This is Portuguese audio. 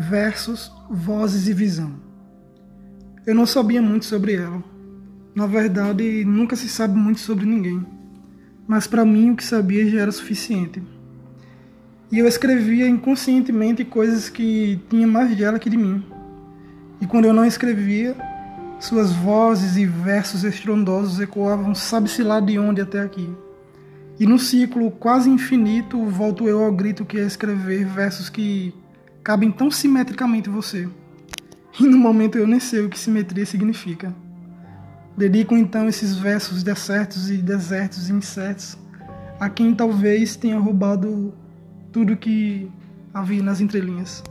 versos, vozes e visão. Eu não sabia muito sobre ela. Na verdade, nunca se sabe muito sobre ninguém. Mas para mim o que sabia já era suficiente. E eu escrevia inconscientemente coisas que tinha mais dela que de mim. E quando eu não escrevia, suas vozes e versos estrondosos ecoavam sabe-se lá de onde até aqui. E no ciclo quase infinito volto eu ao grito que é escrever versos que cabem tão simetricamente você. E no momento eu nem sei o que simetria significa. Dedico então esses versos desertos e desertos e incertos a quem talvez tenha roubado tudo que havia nas entrelinhas.